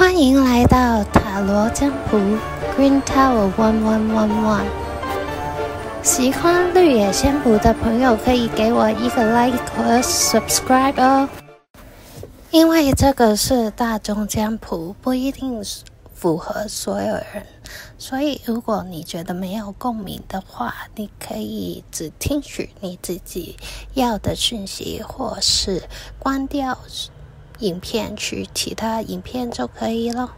欢迎来到塔罗占卜 Green Tower One One One One。喜欢绿野仙卜的朋友可以给我一个 like 和 subscribe 哦。因为这个是大众占卜，不一定符合所有人，所以如果你觉得没有共鸣的话，你可以只听取你自己要的讯息，或是关掉。影片去其他影片就可以了。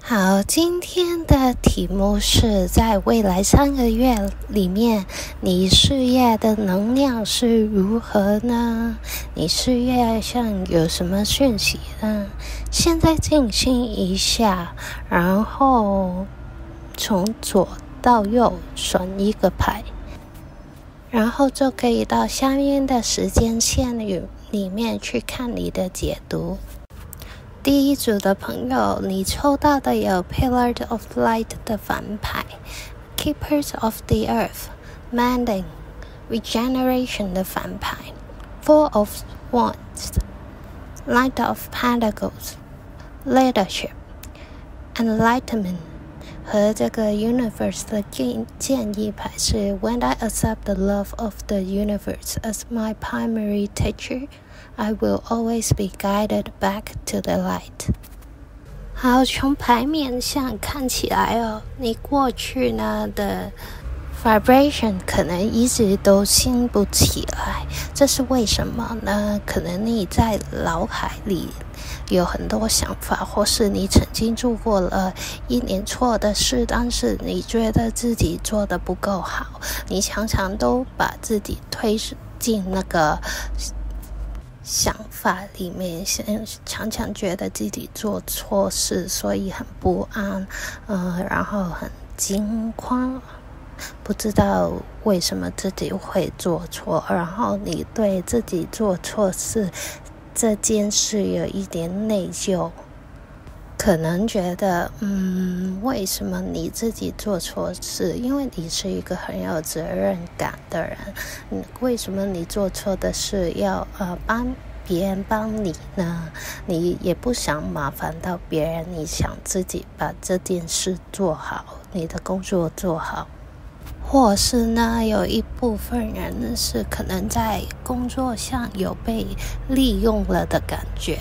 好，今天的题目是在未来三个月里面，你事业的能量是如何呢？你事业上有什么讯息呢？现在静心一下，然后从左到右选一个牌，然后就可以到下面的时间线里。里面去看你的解读。第一组的朋友，你抽到的有 Pillar of Light 的反牌，Keepers of the Earth、Mending、Regeneration 的反牌，Four of Wands、Knight of Pentacles、Leadership、Enlightenment。 和这个 universe 的建建议牌是：When I accept the love of the universe as my primary teacher, I will always be guided back to the light。好，从牌面上看起来哦，你过去呢的 vibration 可能一直都兴不起来，这是为什么呢？可能你在脑海里。 有很多想法，或是你曾经做过了一年错的事，但是你觉得自己做得不够好，你常常都把自己推进那个想法里面，常常觉得自己做错事，所以很不安，呃，然后很惊慌，不知道为什么自己会做错，然后你对自己做错事。这件事有一点内疚，可能觉得，嗯，为什么你自己做错事？因为你是一个很有责任感的人，为什么你做错的事要呃帮别人帮你呢？你也不想麻烦到别人，你想自己把这件事做好，你的工作做好。或是呢，有一部分人是可能在工作上有被利用了的感觉。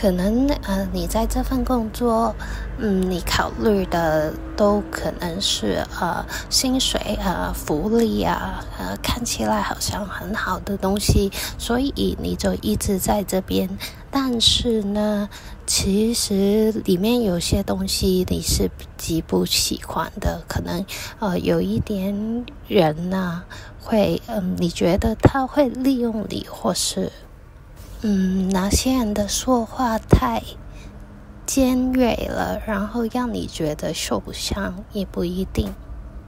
可能呃，你在这份工作，嗯，你考虑的都可能是呃薪水啊、福利啊，呃，看起来好像很好的东西，所以你就一直在这边。但是呢，其实里面有些东西你是极不喜欢的，可能呃有一点人呢会，嗯、你觉得他会利用你，或是。嗯，哪些人的说话太尖锐了，然后让你觉得受伤也不一定。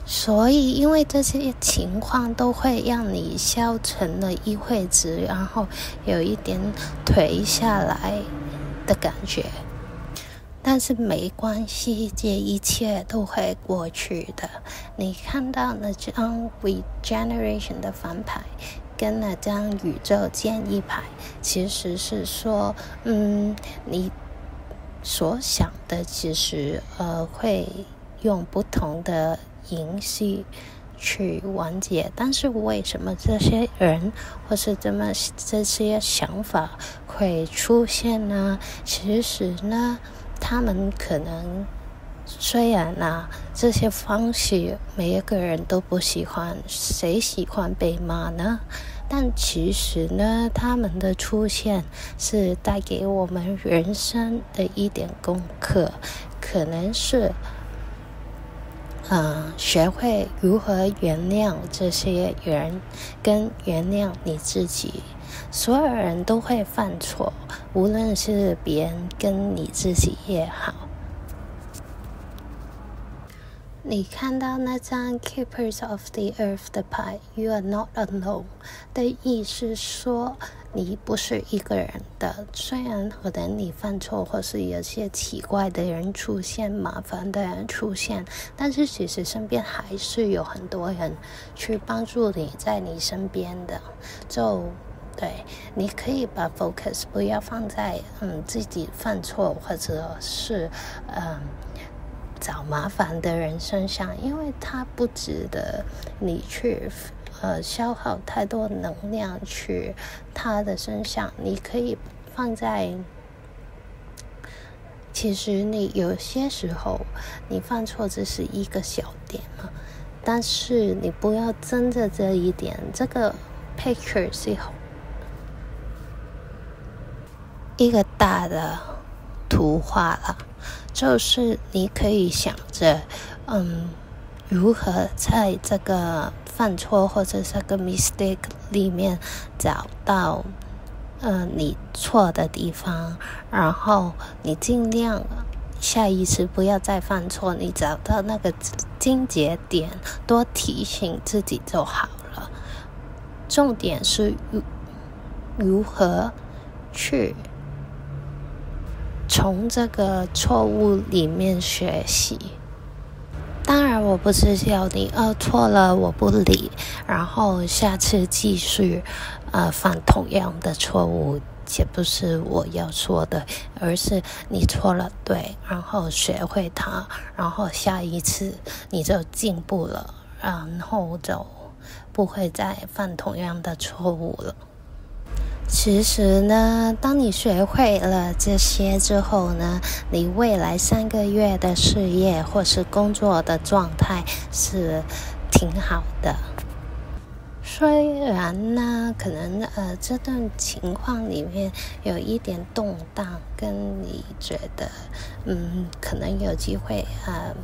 所以，因为这些情况都会让你消沉了一会子，然后有一点颓下来的感觉。但是没关系，这一切都会过去的。你看到那张 Regeneration 的翻牌。跟那张宇宙建议牌，其实是说，嗯，你所想的其实呃会用不同的形式去完结，但是为什么这些人或是这么这些想法会出现呢？其实呢，他们可能虽然呢、啊，这些方式每一个人都不喜欢，谁喜欢被骂呢？但其实呢，他们的出现是带给我们人生的一点功课，可能是，嗯、学会如何原谅这些人，跟原谅你自己。所有人都会犯错，无论是别人跟你自己也好。你看到那张 Keepers of the Earth 的牌，You are not alone 的意思说，你不是一个人的。虽然可能你犯错，或是有些奇怪的人出现、麻烦的人出现，但是其实身边还是有很多人去帮助你在你身边的。就对，你可以把 focus 不要放在嗯自己犯错或者是嗯找麻烦的人身上，因为他不值得你去呃消耗太多能量去他的身上。你可以放在，其实你有些时候你犯错只是一个小点嘛，但是你不要争着这一点，这个 picture 是好。一个大的图画了，就是你可以想着，嗯，如何在这个犯错或者这个 mistake 里面找到，嗯，你错的地方，然后你尽量下一次不要再犯错，你找到那个症结点，多提醒自己就好了。重点是如如何去。从这个错误里面学习。当然，我不是叫你，呃，错了我不理，然后下次继续，呃，犯同样的错误，也不是我要说的，而是你错了，对，然后学会它，然后下一次你就进步了，然后就不会再犯同样的错误了。其实呢，当你学会了这些之后呢，你未来三个月的事业或是工作的状态是挺好的。虽然呢，可能呃这段情况里面有一点动荡，跟你觉得嗯可能有机会呃。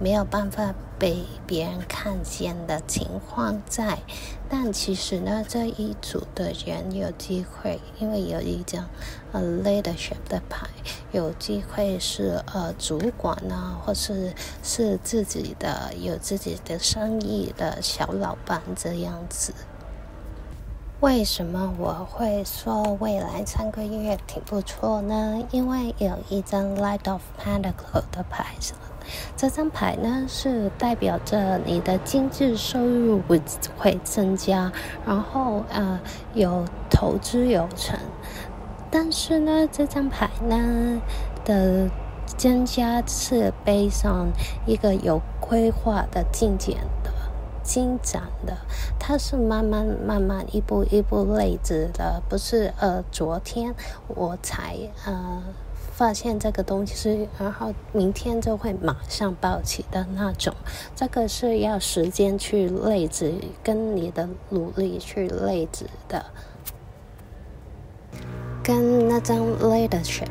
没有办法被别人看见的情况在，但其实呢，这一组的人有机会，因为有一张呃 leadership 的牌，有机会是呃主管啊，或是是自己的有自己的生意的小老板这样子。为什么我会说未来三个月挺不错呢？因为有一张 Light of Pentacle 的牌子。这张牌呢，是代表着你的经济收入会增加，然后呃有投资有成。但是呢，这张牌呢的增加是背上一个有规划的进展的进展的，它是慢慢慢慢一步一步累积的，不是呃昨天我才呃。发现这个东西是，然后明天就会马上爆起的那种，这个是要时间去累积，跟你的努力去累积的，跟那张 leadership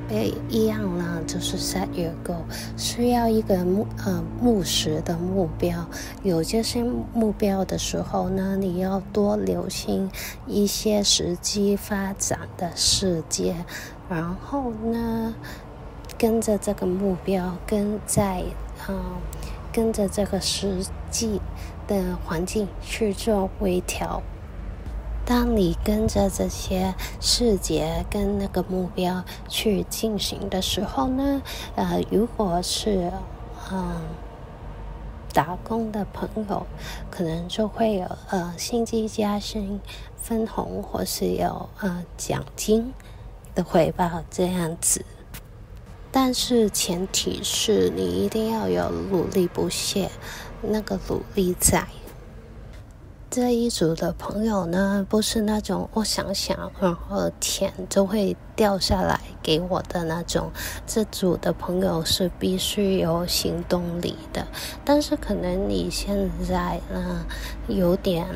一样呢，就是 set your goal，需要一个目呃务实的目标，有这些目标的时候呢，你要多留心一些实际发展的世界。然后呢，跟着这个目标，跟在嗯、跟着这个实际的环境去做微调。当你跟着这些细节跟那个目标去进行的时候呢，呃，如果是嗯、打工的朋友，可能就会有呃薪资加薪、分红或是有呃奖金。的回报这样子，但是前提是你一定要有努力不懈，那个努力在。这一组的朋友呢，不是那种我想想，然后钱就会掉下来给我的那种。这组的朋友是必须有行动力的，但是可能你现在呢，有点，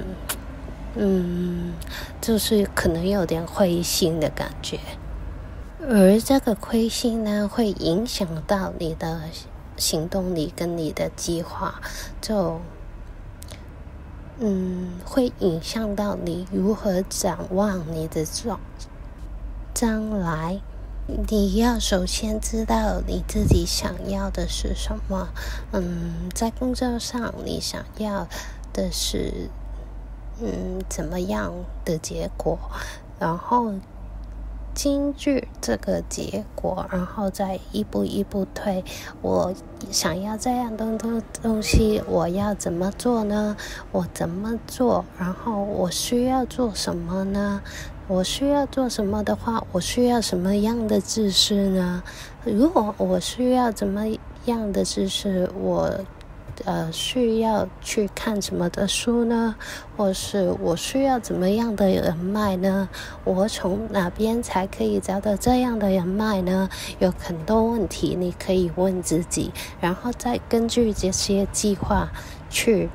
嗯，就是可能有点灰心的感觉。而这个亏心呢，会影响到你的行动力跟你的计划，就嗯，会影响到你如何展望你的状将来。你要首先知道你自己想要的是什么。嗯，在工作上，你想要的是嗯怎么样的结果，然后。根据这个结果，然后再一步一步推。我想要这样的东东西，我要怎么做呢？我怎么做？然后我需要做什么呢？我需要做什么的话，我需要什么样的知识呢？如果我需要怎么样的知识，我呃需要去看什么的书呢？或是我需要怎么样的人脉呢？我从哪边才可以找到这样的人脉呢？有很多问题你可以问自己，然后再根据这些计划去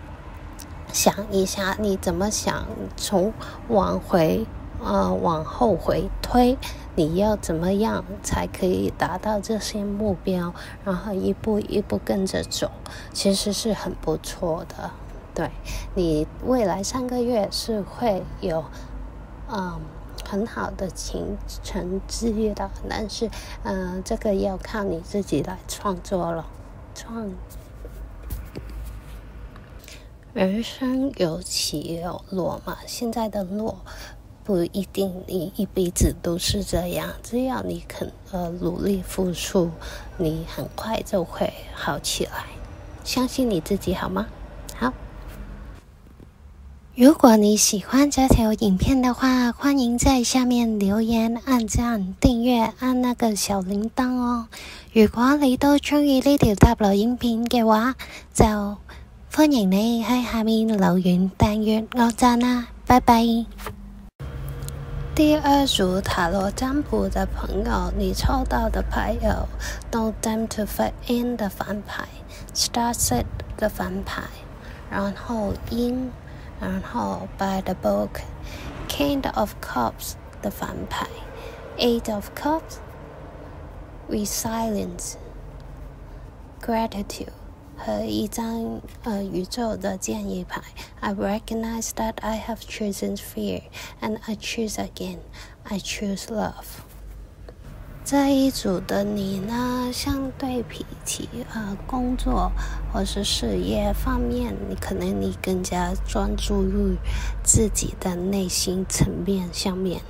想一下你怎么想，从往回。呃，往后回推，你要怎么样才可以达到这些目标？然后一步一步跟着走，其实是很不错的。对，你未来三个月是会有嗯很好的情成绩的，但是嗯、这个要靠你自己来创作了。创，人生有起有落嘛，现在的落。不一定你一辈子都是这样，只要你肯呃努力付出，你很快就会好起来。相信你自己好吗？好。如果你喜欢这条影片的话，欢迎在下面留言、按赞、订阅、按那个小铃铛哦。如果你都中意呢条塔罗影片嘅话，就欢迎你喺下面留言、订阅、按赞啦。拜拜。第二组塔罗占卜的朋友，你抽到的牌有 No Time to Fit In 的反牌，Star Set 的反牌，然后 In，然后 By the Book，King of Cups 的反牌，Eight of Cups，Resilience，Gratitude。 和一张呃宇宙的建议牌，I recognize that I have chosen fear and I choose again. I choose love。这一组的你呢，相对比起呃工作或是事业方面，你可能你更加专注于自己的内心层面上面。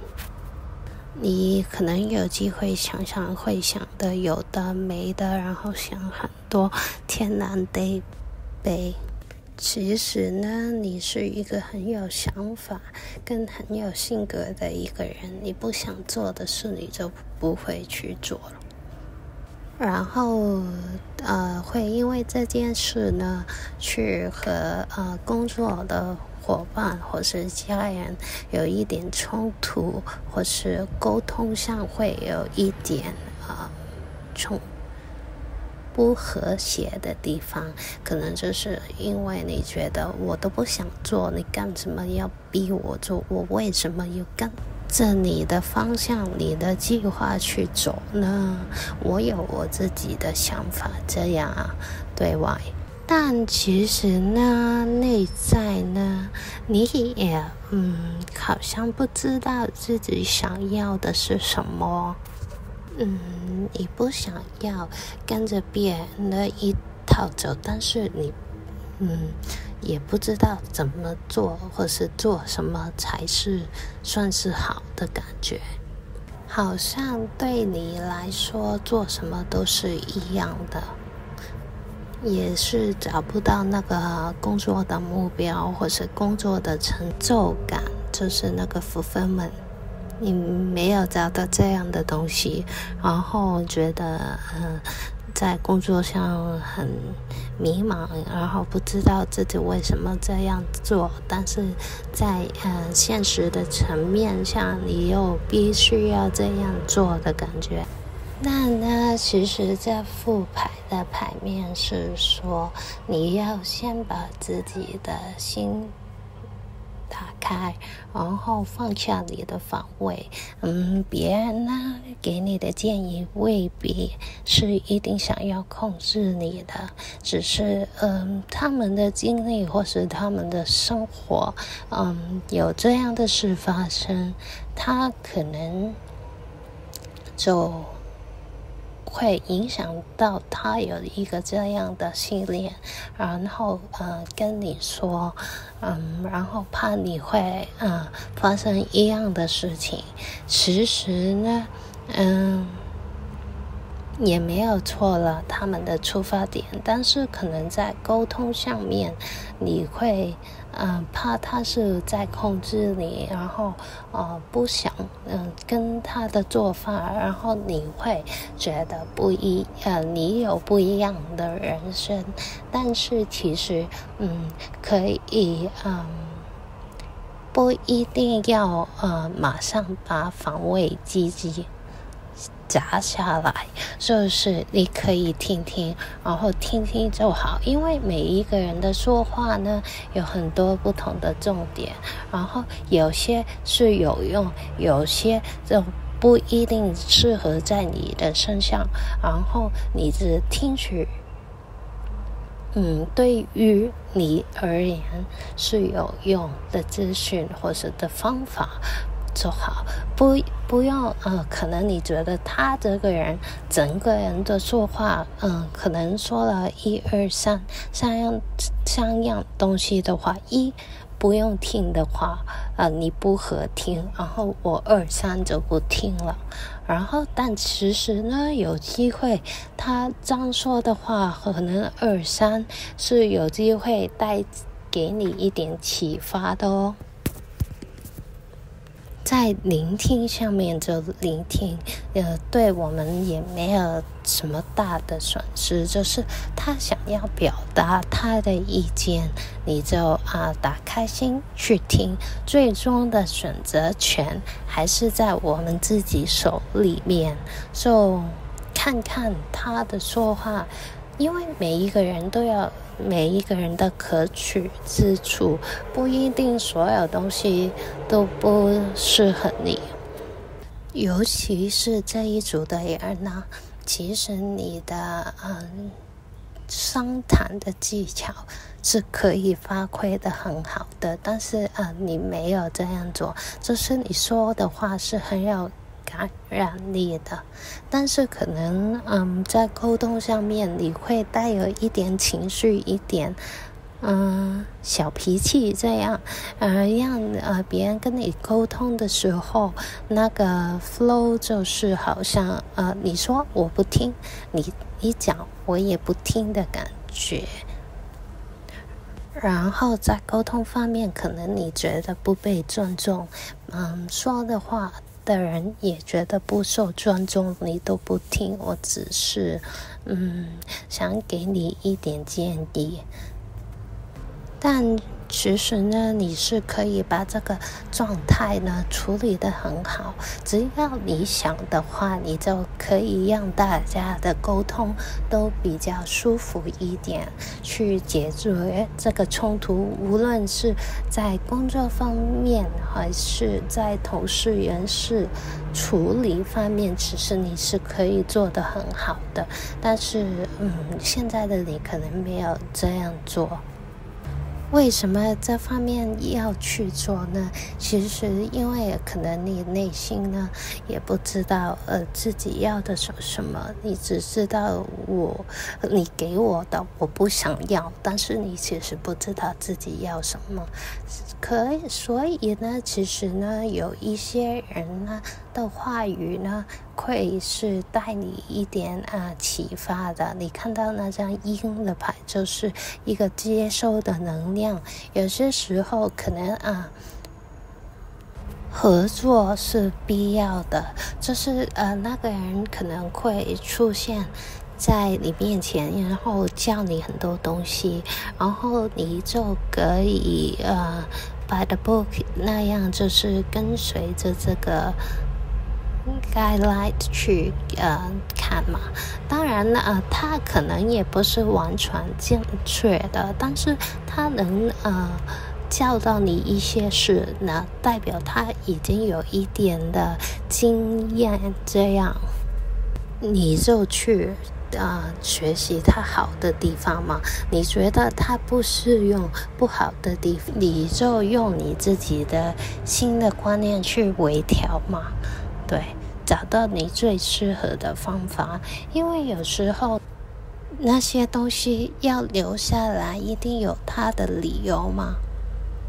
你可能有机会常常会想的有的没的，然后想很多天南地北。其实呢，你是一个很有想法、跟很有性格的一个人。你不想做的事，你就不会去做了。然后，呃，会因为这件事呢，去和呃工作的。伙伴或是家人有一点冲突，或是沟通上会有一点啊冲不和谐的地方，可能就是因为你觉得我都不想做，你干什么要逼我做？我为什么要跟着你的方向、你的计划去走呢？我有我自己的想法，这样啊，对外。但其实呢，内在呢，你也嗯，好像不知道自己想要的是什么。嗯，你不想要跟着别人的一套走，但是你嗯，也不知道怎么做，或是做什么才是算是好的感觉。好像对你来说，做什么都是一样的。也是找不到那个工作的目标，或是工作的成就感，就是那个 fulfillment。你没有找到这样的东西，然后觉得嗯，在工作上很迷茫，然后不知道自己为什么这样做，但是在嗯现实的层面上，你又必须要这样做的感觉。那呢，其实这副牌的牌面是说，你要先把自己的心打开，然后放下你的防卫。嗯，别人呢给你的建议未必是一定想要控制你的，只是嗯，他们的经历或是他们的生活，嗯，有这样的事发生，他可能就。会影响到他有一个这样的信念，然后呃跟你说，嗯，然后怕你会呃发生一样的事情。其实呢，嗯，也没有错了，他们的出发点，但是可能在沟通上面，你会嗯、怕他是在控制你，然后呃不想嗯、跟他的做法，然后你会觉得不一呃你有不一样的人生，但是其实嗯可以嗯不一定要呃马上把防卫积极。砸下来，就是你可以听听，然后听听就好。因为每一个人的说话呢，有很多不同的重点，然后有些是有用，有些就不一定适合在你的身上。然后你只听取，嗯，对于你而言是有用的资讯或者的方法。就好，不不用呃，可能你觉得他这个人整个人的说话，嗯、可能说了一二三三样三样东西的话，一不用听的话，呃，你不合听，然后我二三就不听了，然后但其实呢，有机会他这样说的话，可能二三是有机会带给你一点启发的哦。在聆听上面就聆听，呃，对我们也没有什么大的损失。就是他想要表达他的意见，你就啊打开心去听。最终的选择权还是在我们自己手里面，就看看他的说话，因为每一个人都要。每一个人的可取之处，不一定所有东西都不适合你。尤其是这一组的人呢，其实你的嗯商谈的技巧是可以发挥的很好的，但是嗯你没有这样做，就是你说的话是很有。感染力的，但是可能嗯，在沟通上面你会带有一点情绪，一点嗯小脾气这样，呃，让呃别人跟你沟通的时候，那个 flow 就是好像呃你说我不听，你你讲我也不听的感觉。然后在沟通方面，可能你觉得不被尊重，嗯，说的话。的人也觉得不受尊重，你都不听，我只是，嗯，想给你一点建议，但。其实呢，你是可以把这个状态呢处理得很好。只要你想的话，你就可以让大家的沟通都比较舒服一点，去解决这个冲突。无论是在工作方面，还是在同事人事处理方面，其实你是可以做得很好的。但是，嗯，现在的你可能没有这样做。为什么这方面要去做呢？其实，因为可能你内心呢也不知道呃自己要的是什么，你只知道我你给我的我不想要，但是你其实不知道自己要什么。可以，所以呢，其实呢，有一些人呢的话语呢，会是带你一点啊启发的。你看到那张鹰的牌，就是一个接收的能量。有些时候可能啊，合作是必要的，就是呃，那个人可能会出现。在你面前，然后教你很多东西，然后你就可以呃，by the book 那样，就是跟随着这个 guideline 去呃看嘛。当然了，呃，他可能也不是完全正确的，但是他能呃教到你一些事，那代表他已经有一点的经验，这样你就去。呃，学习它好的地方嘛？你觉得它不适用不好的地方，你就用你自己的新的观念去微调嘛。对，找到你最适合的方法。因为有时候那些东西要留下来，一定有它的理由嘛。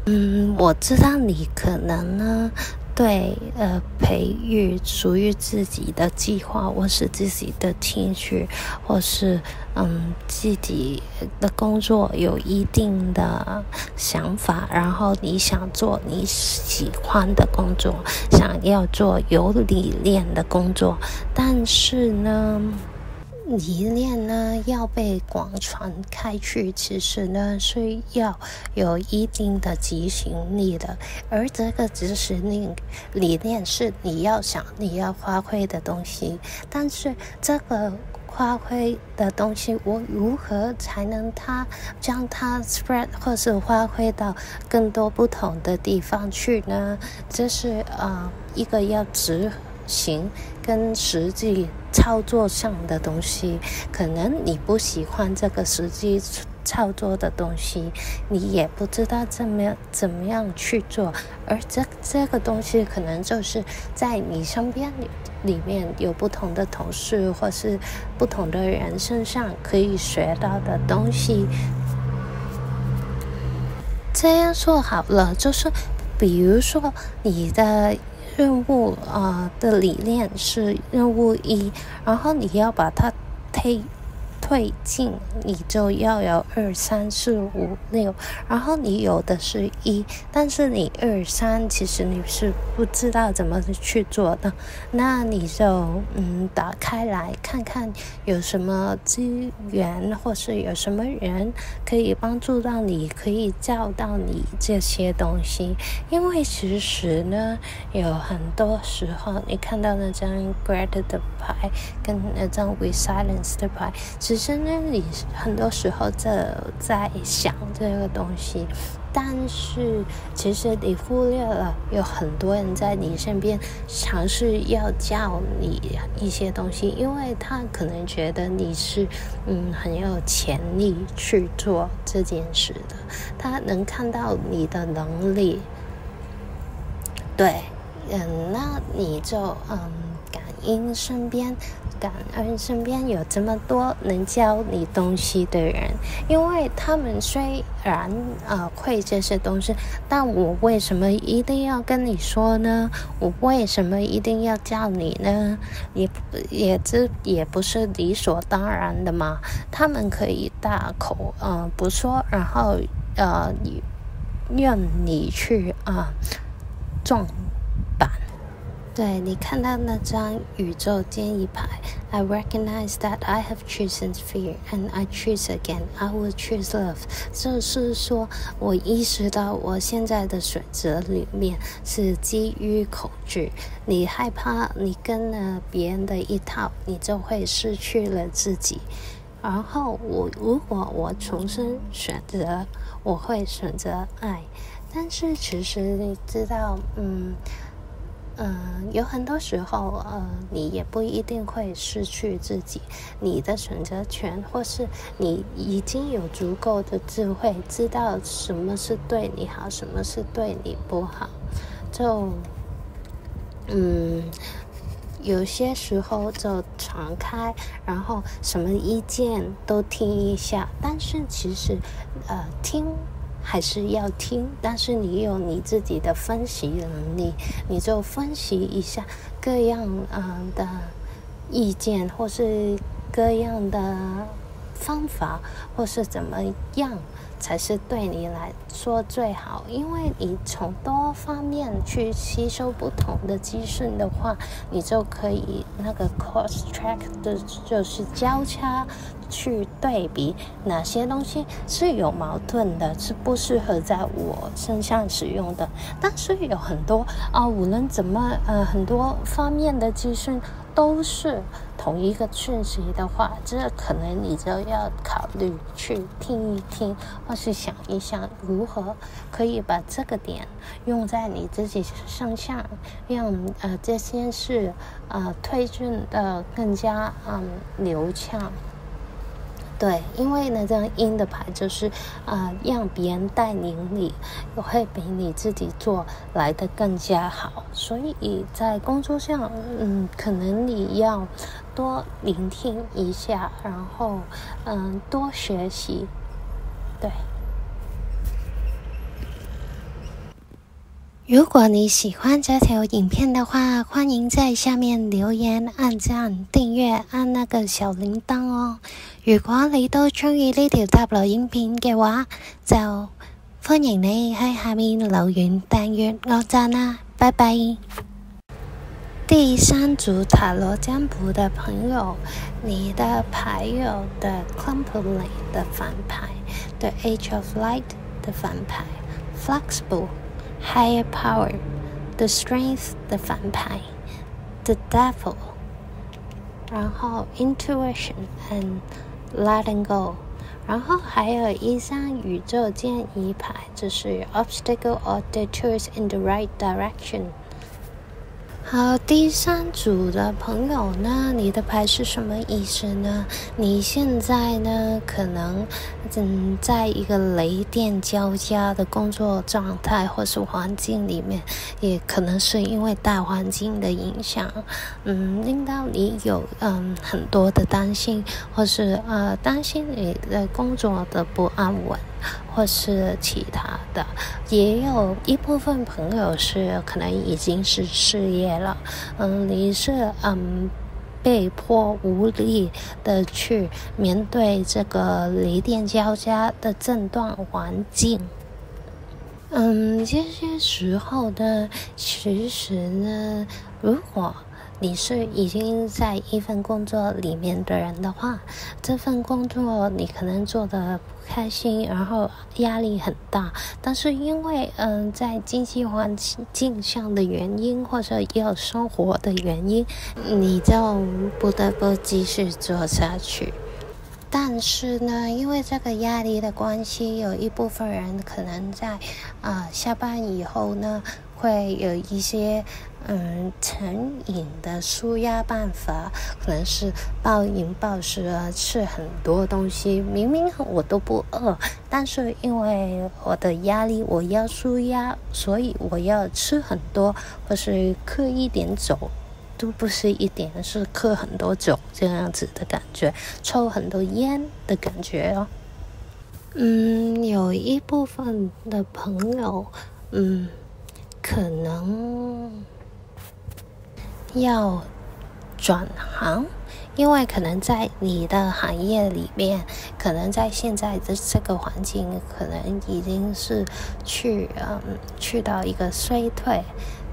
嗯，我知道你可能呢。对，呃，培育属于自己的计划，或是自己的兴趣，或是嗯自己的工作有一定的想法，然后你想做你喜欢的工作，想要做有理念的工作，但是呢，理念呢要被广传开去，其实呢是要有一定的执行力的，而这个执行力理念是你要想你要发挥的东西，但是这个发挥的东西，我如何才能它将它 spread 或是发挥到更多不同的地方去呢？这是呃一个要执行跟实际操作上的东西，可能你不喜欢这个实际操作的东西，你也不知道怎么样怎么样去做，而这这个东西可能就是在你身边里面有不同的同事或是不同的人身上可以学到的东西。这样说好了，就是比如说你的。任务啊、的理念是任务一，然后你要把它推。推进，你就要有二三四五六，然后你有的是一，但是你二三其实你是不知道怎么去做的，那你就嗯打开来看看有什么资源，或是有什么人可以帮助到你，可以教到你这些东西，因为其实呢有很多时候你看到那张 Greta 的牌跟那张 we silence 的牌，其实。真的，你很多时候在在想这个东西，但是其实你忽略了有很多人在你身边尝试要教你一些东西，因为他可能觉得你是嗯很有潜力去做这件事的，他能看到你的能力，对，嗯，那你就嗯感应身边。感恩身边有这么多能教你东西的人，因为他们虽然呃会这些东西，但我为什么一定要跟你说呢？我为什么一定要教你呢？也也这也不是理所当然的嘛。他们可以大口呃不说，然后呃让你去啊撞。对，你看到那张宇宙建议牌，I recognize that I have chosen fear and I choose again. I will choose love。就是说我意识到我现在的选择里面是基于恐惧。你害怕你跟了别人的一套，你就会失去了自己。然后我如果我重新选择，我会选择爱。但是其实你知道，嗯。嗯，有很多时候，呃，你也不一定会失去自己，你的选择权，或是你已经有足够的智慧，知道什么是对你好，什么是对你不好，就，嗯，有些时候就敞开，然后什么意见都听一下，但是其实，呃，听。还是要听，但是你有你自己的分析能力，你就分析一下各样嗯的意见，或是各样的方法，或是怎么样才是对你来说最好。因为你从多方面去吸收不同的资讯的话，你就可以那个 cross track 的就是交叉。去对比哪些东西是有矛盾的，是不适合在我身上使用的。但是有很多啊，无论怎么呃，很多方面的资讯都是同一个讯息的话，这可能你就要考虑去听一听，或是想一想如何可以把这个点用在你自己身上，让呃这件事呃推进的更加嗯流畅。对，因为呢，这样阴的牌就是，啊、呃，让别人带领你，会比你自己做来的更加好。所以在工作上，嗯，可能你要多聆听一下，然后，嗯，多学习，对。如果你喜欢这条影片的话，欢迎在下面留言、按赞、订阅、按那个小铃铛哦。如果你都中意呢条塔罗影片嘅话，就欢迎你喺下面留言、订阅、按赞啦。拜拜。第三组塔罗占卜的朋友，你的牌有 The Company 的反牌，The Age of Light 的反牌，Flexible。Higher power, the strength 的反牌，the devil，然后 intuition and letting go，然后还有一张宇宙建议牌，就是 obstacle or detours in the right direction。 好，第三组的朋友呢，你的牌是什么意思呢？你现在呢，可能嗯，在一个雷电交加的工作状态或是环境里面，也可能是因为大环境的影响，嗯，令到你有嗯很多的担心，或是呃担心你的工作的不安稳。或是其他的，也有一部分朋友是可能已经是失业了，嗯，你是嗯被迫无力的去面对这个雷电交加的震断环境，嗯，这些时候呢，其实呢，如果。你是已经在一份工作里面的人的话，这份工作你可能做得不开心，然后压力很大，但是因为嗯、在经济环境上的原因或者要生活的原因，你就不得不继续做下去。但是呢，因为这个压力的关系，有一部分人可能在啊、下班以后呢，会有一些。嗯，成瘾的舒压办法可能是暴饮暴食啊，吃很多东西。明明我都不饿，但是因为我的压力，我要舒压，所以我要吃很多，或是嗑一点酒，都不是一点，是嗑很多酒这样子的感觉，抽很多烟的感觉哦。嗯，有一部分的朋友，嗯，可能。要转行，因为可能在你的行业里面，可能在现在的这个环境，可能已经是去嗯去到一个衰退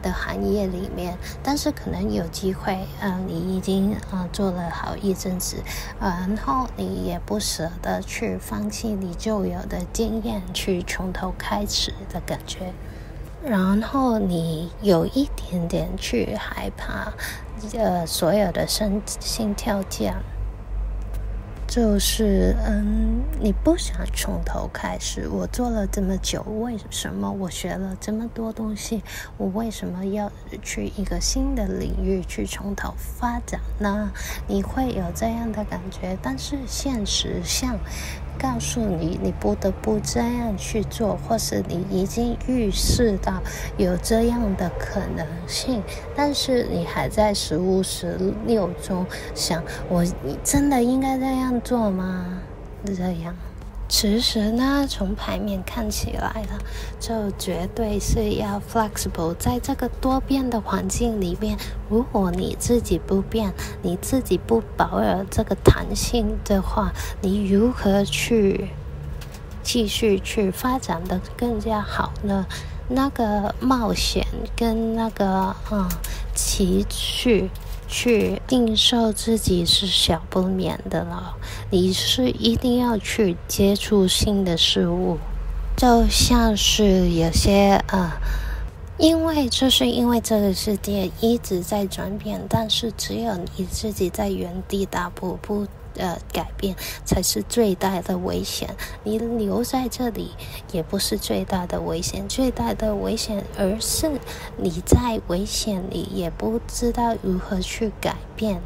的行业里面，但是可能有机会，嗯，你已经嗯做了好一阵子，然后你也不舍得去放弃你旧有的经验，去从头开始的感觉。然后你有一点点去害怕，呃，所有的心心跳降，就是嗯，你不想从头开始。我做了这么久，为什么我学了这么多东西，我为什么要去一个新的领域去从头发展呢？你会有这样的感觉，但是现实上。告诉你，你不得不这样去做，或是你已经预示到有这样的可能性，但是你还在十五十六中想，我真的应该这样做吗？这样。其实呢，从牌面看起来了，就绝对是要 flexible。在这个多变的环境里面，如果你自己不变，你自己不保有这个弹性的话，你如何去继续去发展的更加好呢？那个冒险跟那个嗯奇趣。去定受自己是小不免的了，你是一定要去接触新的事物，就像是有些呃，因为这是因为这个世界一直在转变，但是只有你自己在原地打步不。呃，改变才是最大的危险。你留在这里也不是最大的危险，最大的危险而是你在危险里也不知道如何去改变。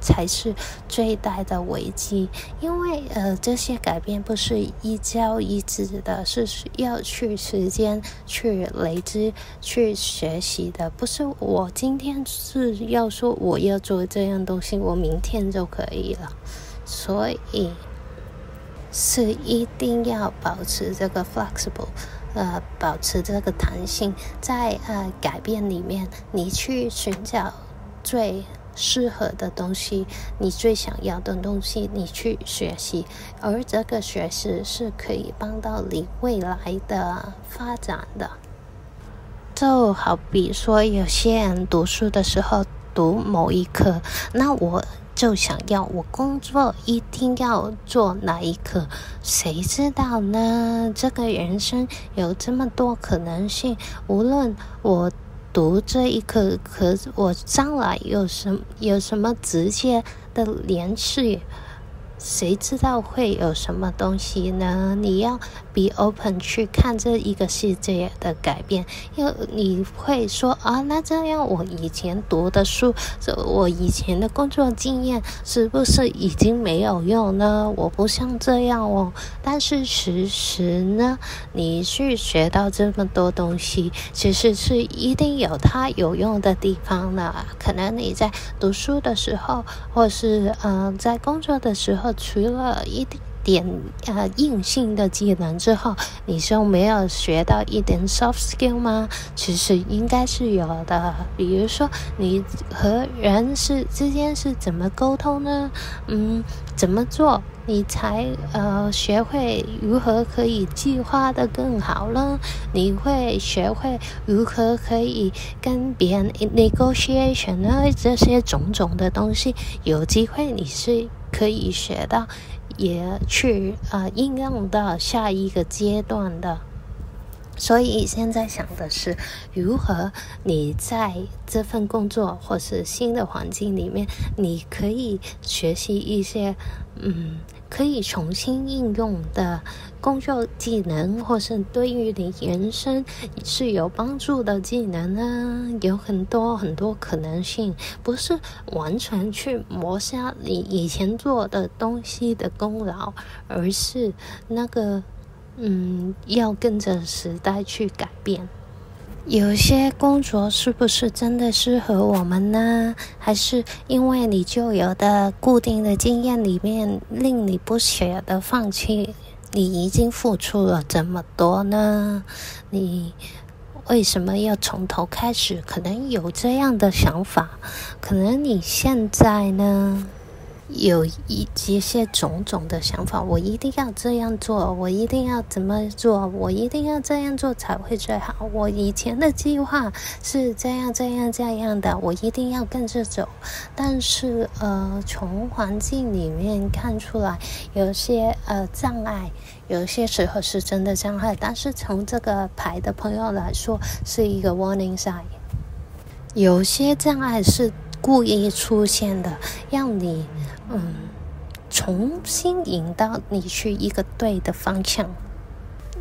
才是最大的危机，因为呃，这些改变不是一朝一夕的，是需要去时间去累积、去学习的。不是我今天是要说我要做这样东西，我明天就可以了。所以是一定要保持这个 flexible。呃保持这个弹性，在呃改变里面，你去寻找最适合的东西，你最想要的东西，你去学习，而这个学习是可以帮到你未来的发展的。就好比说，有些人读书的时候读某一科，那我就想要我工作一定要做哪一科，谁知道呢？这个人生有这么多可能性，无论我。读这一课，可我将来有什有什么直接的联系？谁知道会有什么东西呢？你要 be open 去看这一个世界的改变。因为你会说啊，那这样我以前读的书，我以前的工作经验是不是已经没有用呢？我不像这样哦。但是其实呢，你去学到这么多东西，其实是一定有它有用的地方的。可能你在读书的时候，或是嗯、在工作的时候。除了一点呃硬性的技能之后，你就没有学到一点 soft skill 吗？其实应该是有的。比如说，你和人是之间是怎么沟通呢？嗯，怎么做你才呃学会如何可以计划的更好呢？你会学会如何可以跟别人 negotiation 呢？这些种种的东西，有机会你是。可以学到，也去啊、呃、应用到下一个阶段的。所以现在想的是，如何你在这份工作或是新的环境里面，你可以学习一些嗯。可以重新应用的工作技能，或是对于你人生是有帮助的技能呢？有很多很多可能性，不是完全去磨杀你以前做的东西的功劳，而是那个，嗯，要跟着时代去改变。有些工作是不是真的适合我们呢？还是因为你就有的固定的经验里面令你不舍得放弃？你已经付出了这么多呢？你为什么要从头开始？可能有这样的想法，可能你现在呢？有一些些种种的想法，我一定要这样做，我一定要怎么做，我一定要这样做才会最好。我以前的计划是这样这样这样的，我一定要跟着走。但是呃，从环境里面看出来，有些呃障碍，有些时候是真的障碍。但是从这个牌的朋友来说，是一个 warning sign。有些障碍是故意出现的，让你。嗯，重新引导你去一个对的方向。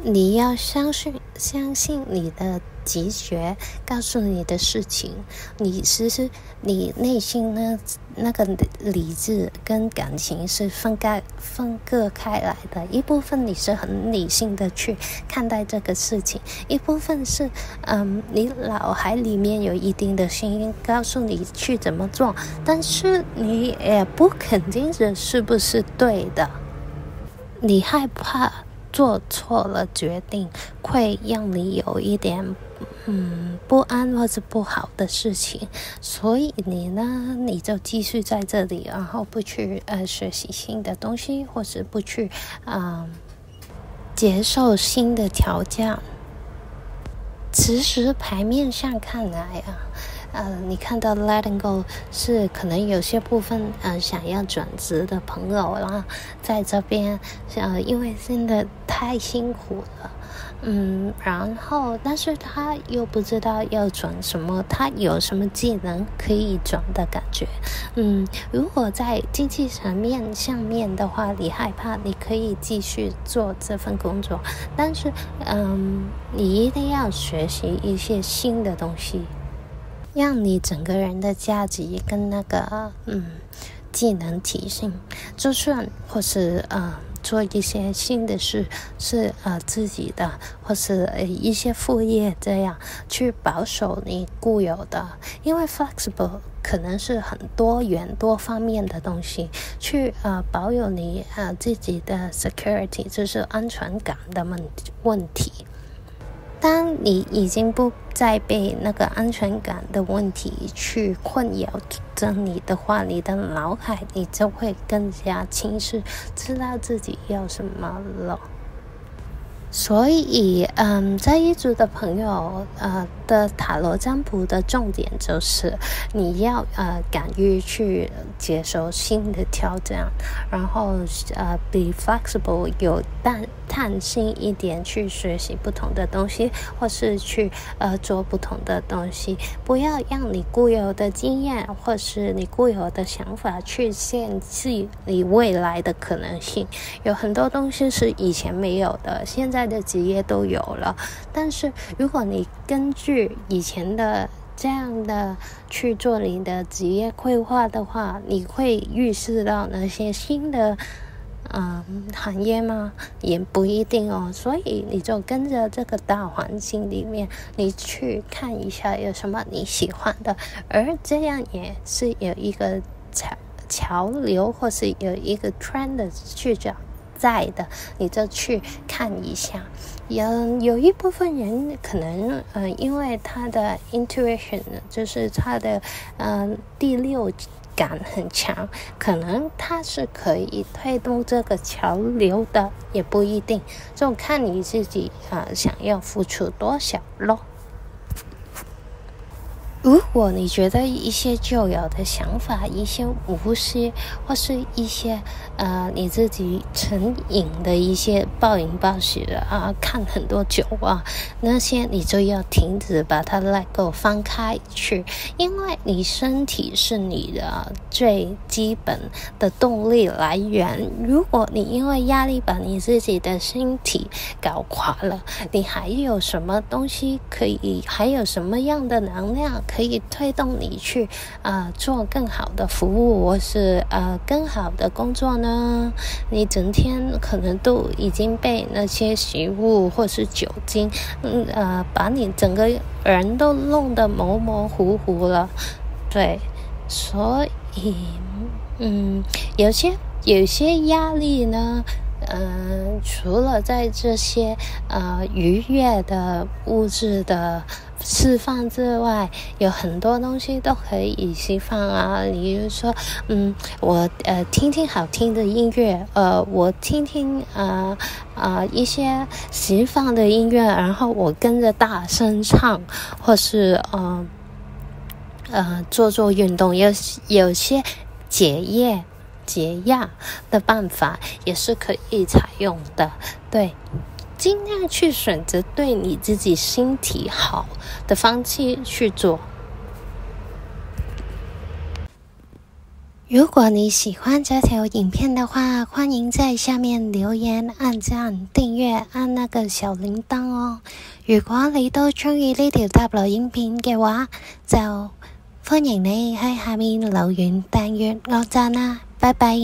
你要相信，相信你的直觉告诉你的事情。你其实你内心呢，那个理智跟感情是分开、分割开来的。一部分你是很理性的去看待这个事情，一部分是嗯，你脑海里面有一定的声音告诉你去怎么做，但是你也不肯定这是不是对的。你害怕。做错了决定，会让你有一点嗯不安或者不好的事情，所以你呢，你就继续在这里，然后不去呃学习新的东西，或是不去啊、呃、接受新的条件。其实牌面上看来啊。呃，你看到 letting go 是可能有些部分呃想要转职的朋友啦，在这边呃，因为真的太辛苦了，嗯，然后但是他又不知道要转什么，他有什么技能可以转的感觉，嗯，如果在经济层面上面的话，你害怕，你可以继续做这份工作，但是嗯，你一定要学习一些新的东西。让你整个人的价值跟那个嗯技能提升，就算或是呃做一些新的事是呃自己的，或是一些副业这样去保守你固有的，因为 flexible 可能是很多元多方面的东西，去呃保有你呃自己的 security 就是安全感的问问题。当你已经不再被那个安全感的问题去困扰着你的话，你的脑海你就会更加清晰，知道自己要什么了。所以，嗯，在一组的朋友，呃的塔罗占卜的重点就是，你要呃敢于去接受新的挑战，然后呃 be flexible 有弹弹性一点去学习不同的东西，或是去呃做不同的东西，不要让你固有的经验或是你固有的想法去限制你未来的可能性。有很多东西是以前没有的，现在的职业都有了，但是如果你根据以前的这样的去做你的职业规划的话，你会预示到那些新的嗯行业吗？也不一定哦。所以你就跟着这个大环境里面，你去看一下有什么你喜欢的，而这样也是有一个潮潮流，或是有一个 trend 的去找。在的，你就去看一下。有有一部分人可能，嗯、呃，因为他的 intuition，就是他的，嗯、呃，第六感很强，可能他是可以推动这个潮流的，也不一定，就看你自己啊、呃，想要付出多少咯。如果你觉得一些旧有的想法、一些无视，或是一些呃你自己成瘾的一些暴饮暴食啊，看很多酒啊，那些你就要停止，把它 let go 放开去，因为你身体是你的最基本的动力来源。如果你因为压力把你自己的身体搞垮了，你还有什么东西可以？还有什么样的能量？可可以推动你去啊、做更好的服务，或是呃更好的工作呢？你整天可能都已经被那些食物或是酒精，嗯呃把你整个人都弄得模模糊糊了。对，所以嗯，有些有些压力呢。嗯，除了在这些呃愉悦的物质的释放之外，有很多东西都可以释放啊。比如说，嗯，我呃听听好听的音乐，呃，我听听啊啊、呃呃、一些释放的音乐，然后我跟着大声唱，或是呃呃做做运动，有有些解压。解压的办法也是可以采用的，对，尽量去选择对你自己身体好的方式去做。如果你喜欢这条影片的话，欢迎在下面留言、按赞、订阅、按那个小铃铛哦。如果你都中意呢条塔罗影片嘅话，就欢迎你喺下面留言、订阅、按赞啦。拜拜。